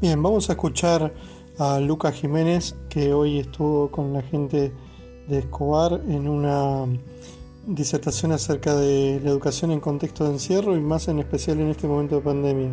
Bien, vamos a escuchar a Lucas Jiménez, que hoy estuvo con la gente de Escobar en una disertación acerca de la educación en contexto de encierro y más en especial en este momento de pandemia.